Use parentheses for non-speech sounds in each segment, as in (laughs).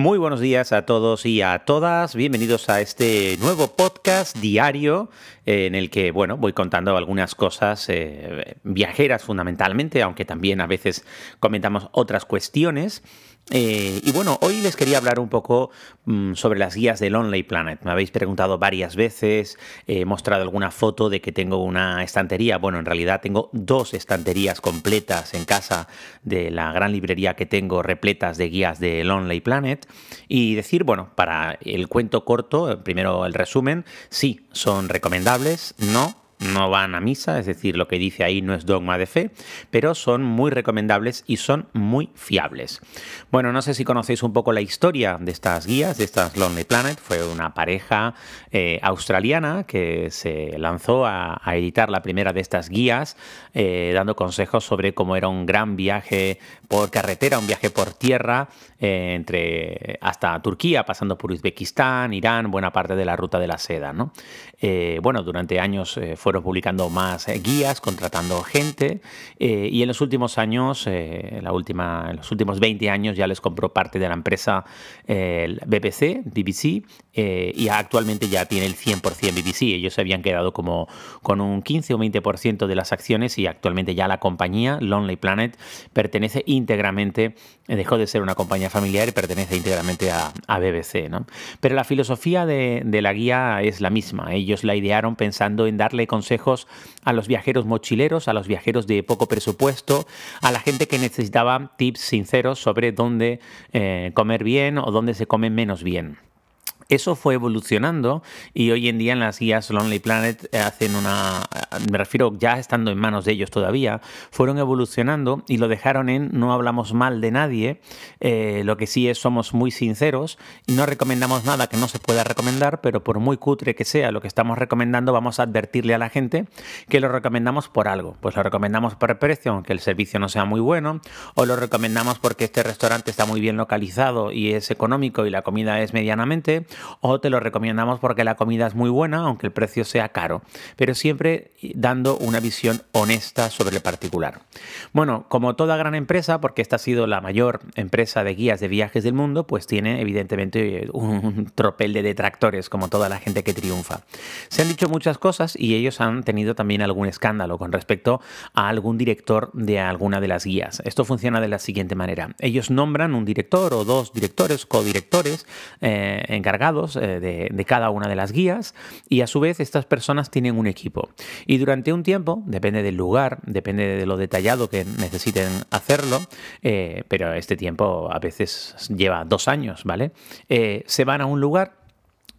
Muy buenos días a todos y a todas. Bienvenidos a este nuevo podcast diario eh, en el que, bueno, voy contando algunas cosas eh, viajeras fundamentalmente, aunque también a veces comentamos otras cuestiones. Eh, y bueno, hoy les quería hablar un poco mm, sobre las guías del Lonely Planet. Me habéis preguntado varias veces, he mostrado alguna foto de que tengo una estantería. Bueno, en realidad tengo dos estanterías completas en casa de la gran librería que tengo repletas de guías de Lonely Planet. Y decir, bueno, para el cuento corto, primero el resumen, sí, son recomendables, no, no van a misa, es decir, lo que dice ahí no es dogma de fe, pero son muy recomendables y son muy fiables. Bueno, no sé si conocéis un poco la historia de estas guías, de estas Lonely Planet. Fue una pareja eh, australiana que se lanzó a, editar la primera de estas guías, eh, dando consejos sobre cómo era un gran viaje por carretera, un viaje por tierra eh, entre hasta Turquía, pasando por Uzbekistán, Irán, buena parte de la ruta de la seda. ¿no? bueno, durante años fue publicando más eh, guías, contratando gente eh, y en los últimos años, eh, la última, en los últimos 20 años ya les compró parte de la empresa el BBC, BBC y actualmente ya tiene el 100% BBC. Ellos se habían quedado como con un 15 o 20% de las acciones y actualmente ya la compañía Lonely Planet pertenece íntegramente, dejó de ser una compañía familiar y pertenece íntegramente a, BBC. Pero la filosofía de, de la guía es la misma. Ellos la idearon pensando en darle consejos a los viajeros mochileros, a los viajeros de poco presupuesto, a la gente que necesitaba tips sinceros sobre dónde eh, comer bien o dónde se come menos bien. Eso fue evolucionando y hoy en día en las guías Lonely Planet eh, hacen una, me refiero ya estando en manos de ellos todavía, fueron evolucionando y lo dejaron en no hablamos mal de nadie, eh, lo que sí es somos muy sinceros y no recomendamos nada que no se pueda recomendar, pero por muy cutre que sea lo que estamos recomendando, vamos a advertirle a la gente que lo recomendamos por algo. Pues lo recomendamos por el precio, aunque el servicio no sea muy bueno, o lo recomendamos porque este restaurante está muy bien localizado y es económico y la comida es medianamente, o te lo recomendamos porque la comida es muy buena, aunque el precio sea caro, pero siempre dando una visión honesta sobre el particular. Bueno, como toda gran empresa, porque esta ha sido la mayor empresa de guías de viajes del mundo, pues tiene evidentemente un tropel de detractores, como toda la gente que triunfa. Se han dicho muchas cosas y ellos han tenido también algún escándalo con respecto a algún director de alguna de las guías. Esto funciona de la siguiente manera. Ellos nombran un director o dos directores, codirectores eh, encargados eh, de, cada una de las guías y a su vez estas personas tienen un equipo. Y durante un tiempo, depende del lugar, depende de lo detallado que necesiten hacerlo, eh, pero este tiempo a veces lleva dos años, ¿vale? Eh, se van a un lugar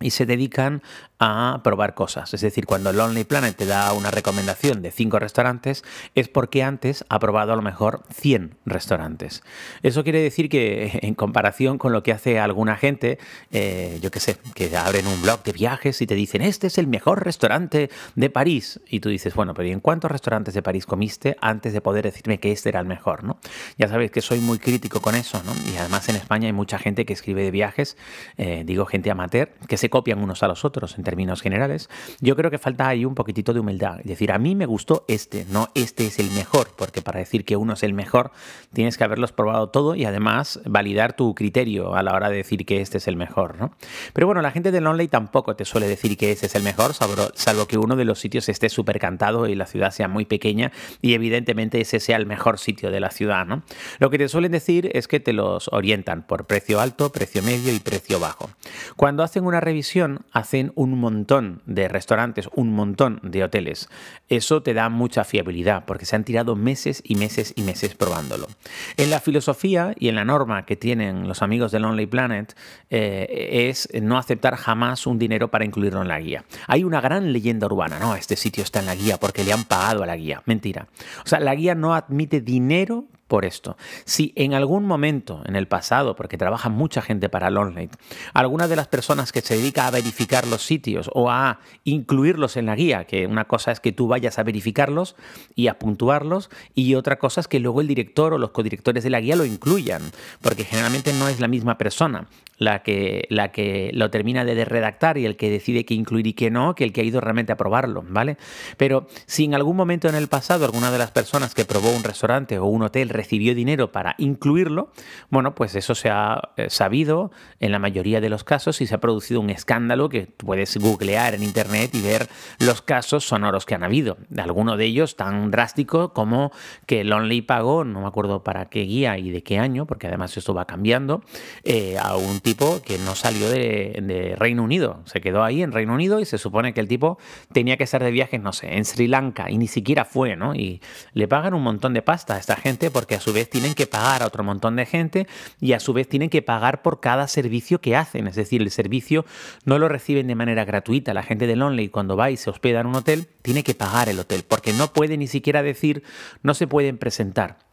y se dedican a probar cosas. Es decir, cuando Lonely Planet te da una recomendación de 5 restaurantes, es porque antes ha probado a lo mejor 100 restaurantes. Eso quiere decir que (laughs) en comparación con lo que hace alguna gente, eh, yo qué sé, que abren un blog de viajes y te dicen, este es el mejor restaurante de París. Y tú dices, bueno, pero ¿y en cuántos restaurantes de París comiste antes de poder decirme que este era el mejor? ¿no? Ya sabéis que soy muy crítico con eso, ¿no? Y además en España hay mucha gente que escribe de viajes, eh, digo gente amateur, que se copian unos a los otros términos generales, yo creo que falta ahí un poquitito de humildad. Es decir, a mí me gustó este, no este es el mejor, porque para decir que uno es el mejor tienes que haberlos probado todo y además validar tu criterio a la hora de decir que este es el mejor. ¿no? Pero bueno, la gente de Lonely tampoco te suele decir que ese es el mejor, salvo, que uno de los sitios esté súper cantado y la ciudad sea muy pequeña y evidentemente ese sea el mejor sitio de la ciudad. ¿no? Lo que te suelen decir es que te los orientan por precio alto, precio medio y precio bajo. Cuando hacen una revisión, hacen un montón de restaurantes, un montón de hoteles. Eso te da mucha fiabilidad porque se han tirado meses y meses y meses probándolo. En la filosofía y en la norma que tienen los amigos de Lonely Planet eh, es no aceptar jamás un dinero para incluirlo en la guía. Hay una gran leyenda urbana, no, este sitio está en la guía porque le han pagado a la guía. Mentira. O sea, la guía no admite dinero por esto. Si en algún momento en el pasado, porque trabaja mucha gente para Lonely, alguna de las personas que se dedica a verificar los sitios o a incluirlos en la guía, que una cosa es que tú vayas a verificarlos y a puntuarlos, y otra cosa es que luego el director o los codirectores de la guía lo incluyan, porque generalmente no es la misma persona la que, la que lo termina de redactar y el que decide qué incluir y qué no, que el que ha ido realmente a probarlo, ¿vale? Pero si en algún momento en el pasado alguna de las personas que probó un restaurante o un hotel recibió dinero para incluirlo, bueno, pues eso se ha eh, sabido en la mayoría de los casos y se ha producido un escándalo que puedes googlear en internet y ver los casos sonoros que han habido. Alguno de ellos tan drástico como que Lonely pagó, no me acuerdo para qué guía y de qué año, porque además esto va cambiando, eh, a un tipo que no salió de, Reino Unido. Se quedó ahí en Reino Unido y se supone que el tipo tenía que estar de viajes, no sé, en Sri Lanka y ni siquiera fue, ¿no? Y le pagan un montón de pasta a esta gente porque a su vez tienen que pagar a otro montón de gente y a su vez tienen que pagar por cada servicio que hacen. Es decir, el servicio no lo reciben de manera gratuita. La gente de Lonely cuando va y se hospeda en un hotel tiene que pagar el hotel porque no puede ni siquiera decir, no se pueden presentar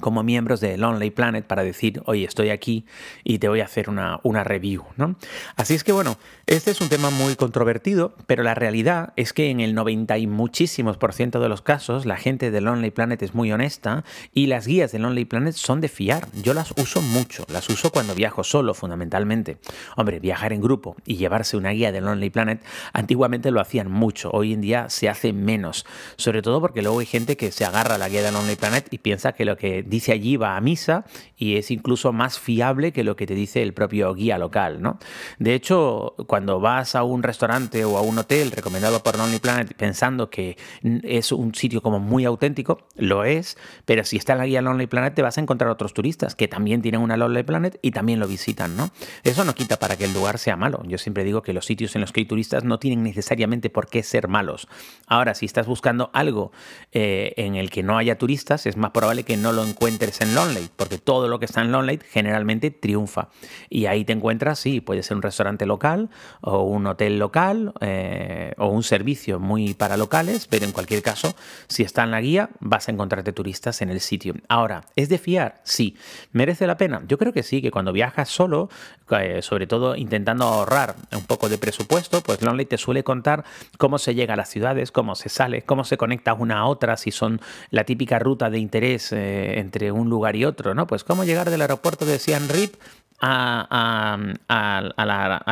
como miembros de Lonely Planet para decir, oye, estoy aquí y te voy a hacer una, una, review. ¿no? Así es que bueno, este es un tema muy controvertido, pero la realidad es que en el 90 y muchísimos por ciento de los casos la gente de Lonely Planet es muy honesta y las guías de Lonely Planet son de fiar. Yo las uso mucho, las uso cuando viajo solo fundamentalmente. Hombre, viajar en grupo y llevarse una guía de Lonely Planet antiguamente lo hacían mucho, hoy en día se hace menos, sobre todo porque luego hay gente que se agarra a la guía de Lonely Planet y piensa que lo que dice allí va a misa y es incluso más fiable que lo que te dice el propio guía local, ¿no? De hecho, cuando vas a un restaurante o a un hotel recomendado por Lonely Planet pensando que es un sitio como muy auténtico, lo es, pero si está en la guía Lonely Planet te vas a encontrar otros turistas que también tienen una Lonely Planet y también lo visitan, ¿no? Eso no quita para que el lugar sea malo. Yo siempre digo que los sitios en los que hay turistas no tienen necesariamente por qué ser malos. Ahora, si estás buscando algo eh, en el que no haya turistas, es más probable que no lo encuentres en Lonely, porque todo lo que está en Lonely generalmente triunfa. Y ahí te encuentras, sí, puede ser un restaurante local o un hotel local eh, o un servicio muy para locales, pero en cualquier caso, si está en la guía, vas a encontrarte turistas en el sitio. Ahora, ¿es de fiar? Sí. ¿Merece la pena? Yo creo que sí, que cuando viajas solo, eh, sobre todo intentando ahorrar un poco de presupuesto, pues Lonely te suele contar cómo se llega a las ciudades, cómo se sale, cómo se conecta una a otra, si son la típica ruta de interés eh, entre un lugar y otro, ¿no? Pues cómo llegar del aeropuerto de Siem Reap al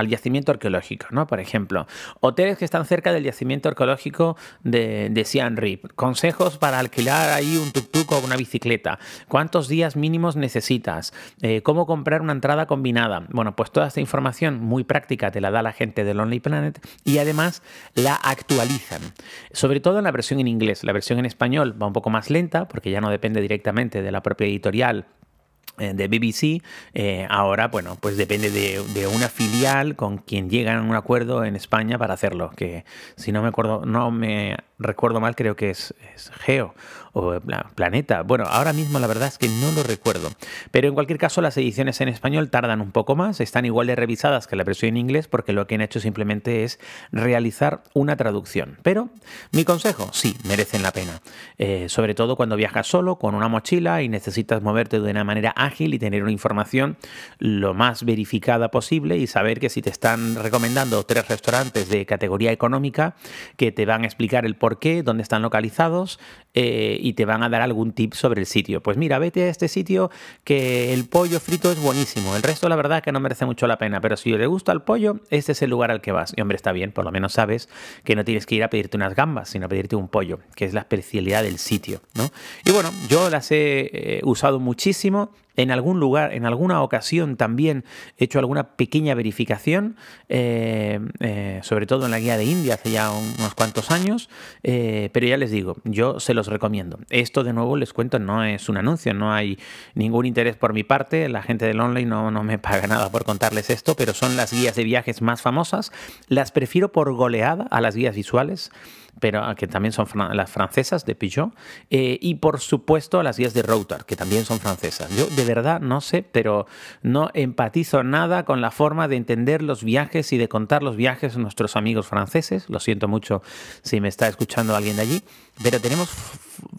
yacimiento arqueológico, ¿no? Por ejemplo, hoteles que están cerca del yacimiento arqueológico de, de Siem consejos para alquilar ahí un tuk-tuk o una bicicleta, cuántos días mínimos necesitas, eh, cómo comprar una entrada combinada. Bueno, pues toda esta información muy práctica te la da la gente de Lonely Planet y además la actualizan, sobre todo en la versión en inglés. La versión en español va un poco más lenta porque ya no depende directamente de la propia editorial de BBC, eh, ahora, bueno, pues depende de, una filial con quien llegan a un acuerdo en España para hacerlo, que si no me acuerdo, no me recuerdo mal, creo que es, Geo o Planeta. Bueno, ahora mismo la verdad es que no lo recuerdo. Pero en cualquier caso, las ediciones en español tardan un poco más, están igual de revisadas que la versión en inglés, porque lo que han hecho simplemente es realizar una traducción. Pero mi consejo, sí, merecen la pena. Eh, sobre todo cuando viajas solo, con una mochila y necesitas moverte de una manera ágil y tener una información lo más verificada posible y saber que si te están recomendando tres restaurantes de categoría económica que te van a explicar el por qué, dónde están localizados eh, y te van a dar algún tip sobre el sitio. Pues mira, vete a este sitio que el pollo frito es buenísimo. El resto, la verdad, que no merece mucho la pena. Pero si le gusta el pollo, este es el lugar al que vas. Y hombre, está bien, por lo menos sabes que no tienes que ir a pedirte unas gambas, sino a pedirte un pollo, que es la especialidad del sitio. ¿no? Y bueno, yo las he eh, usado muchísimo en algún lugar, en alguna ocasión también he hecho alguna pequeña verificación, eh, eh, sobre todo en la guía de India hace ya unos cuantos años, eh, pero ya les digo, yo se los recomiendo. Esto de nuevo les cuento, no es un anuncio, no hay ningún interés por mi parte, la gente del online no, no me paga nada por contarles esto, pero son las guías de viajes más famosas, las prefiero por goleada a las guías visuales. Pero que también son las francesas de Peugeot, eh, y por supuesto las guías de Router, que también son francesas. Yo de verdad no sé, pero no empatizo nada con la forma de entender los viajes y de contar los viajes de nuestros amigos franceses. Lo siento mucho si me está escuchando alguien de allí, pero tenemos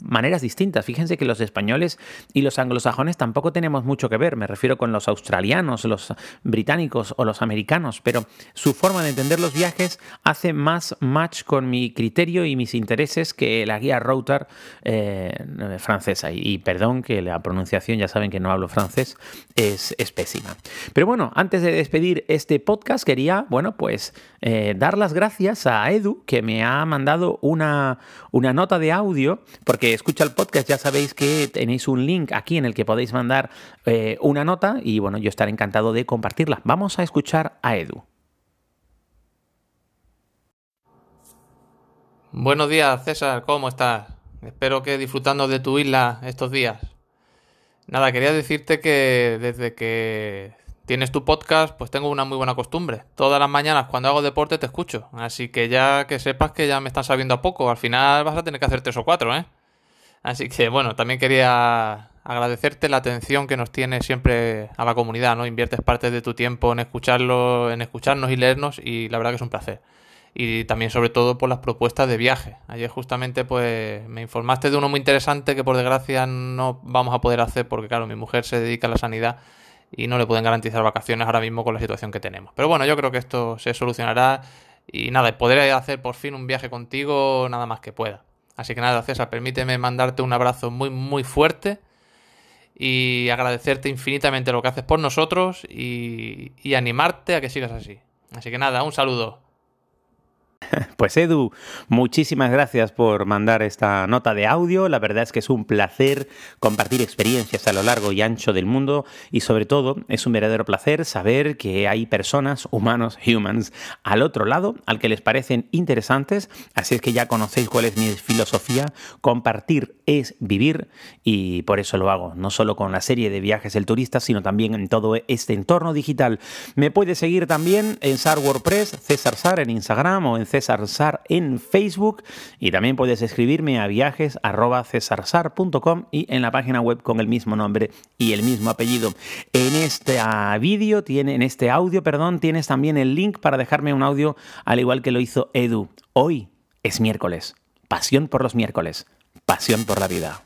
maneras distintas. Fíjense que los españoles y los anglosajones tampoco tenemos mucho que ver. Me refiero con los australianos, los británicos o los americanos, pero su forma de entender los viajes hace más match con mi criterio y mis intereses que la guía Router eh, francesa. Y, perdón que la pronunciación, ya saben que no hablo francés, es, pésima. Pero bueno, antes de despedir este podcast, quería, bueno, pues eh, dar las gracias a Edu, que me ha mandado una, una nota de audio porque escucha el podcast, ya sabéis que tenéis un link aquí en el que podéis mandar eh, una nota y bueno, yo estaré encantado de compartirla. Vamos a escuchar a Edu. Buenos días, César, ¿cómo estás? Espero que disfrutando de tu isla estos días. Nada, quería decirte que desde que tienes tu podcast, pues tengo una muy buena costumbre. Todas las mañanas cuando hago deporte te escucho. Así que ya que sepas que ya me estás sabiendo a poco. Al final vas a tener que hacer tres o cuatro, ¿eh? Así que bueno, también quería agradecerte la atención que nos tiene siempre a la comunidad, ¿no? Inviertes parte de tu tiempo en escucharlo, en escucharnos y leernos y la verdad que es un placer. Y también sobre todo por las propuestas de viaje. Ayer justamente pues me informaste de uno muy interesante que por desgracia no vamos a poder hacer porque claro, mi mujer se dedica a la sanidad y no le pueden garantizar vacaciones ahora mismo con la situación que tenemos. Pero bueno, yo creo que esto se solucionará y nada, podré hacer por fin un viaje contigo nada más que pueda. Así que nada, César, permíteme mandarte un abrazo muy, muy fuerte y agradecerte infinitamente lo que haces por nosotros y, y animarte a que sigas así. Así que nada, un saludo. (laughs) Pues Edu, muchísimas gracias por mandar esta nota de audio. La verdad es que es un placer compartir experiencias a lo largo y ancho del mundo y sobre todo es un verdadero placer saber que hay personas, humanos, humans, al otro lado, al que les parecen interesantes. Así es que ya conocéis cuál es mi filosofía. Compartir es vivir y por eso lo hago, no solo con la serie de viajes del turista, sino también en todo este entorno digital. Me puedes seguir también en SAR WordPress, César Sar en Instagram o en César En Facebook y también puedes escribirme a viajes y en la página web con el mismo nombre y el mismo apellido. En este vídeo tiene, en este audio, perdón, tienes también el link para dejarme un audio al igual que lo hizo Edu. Hoy es miércoles. Pasión por los miércoles. Pasión por la vida.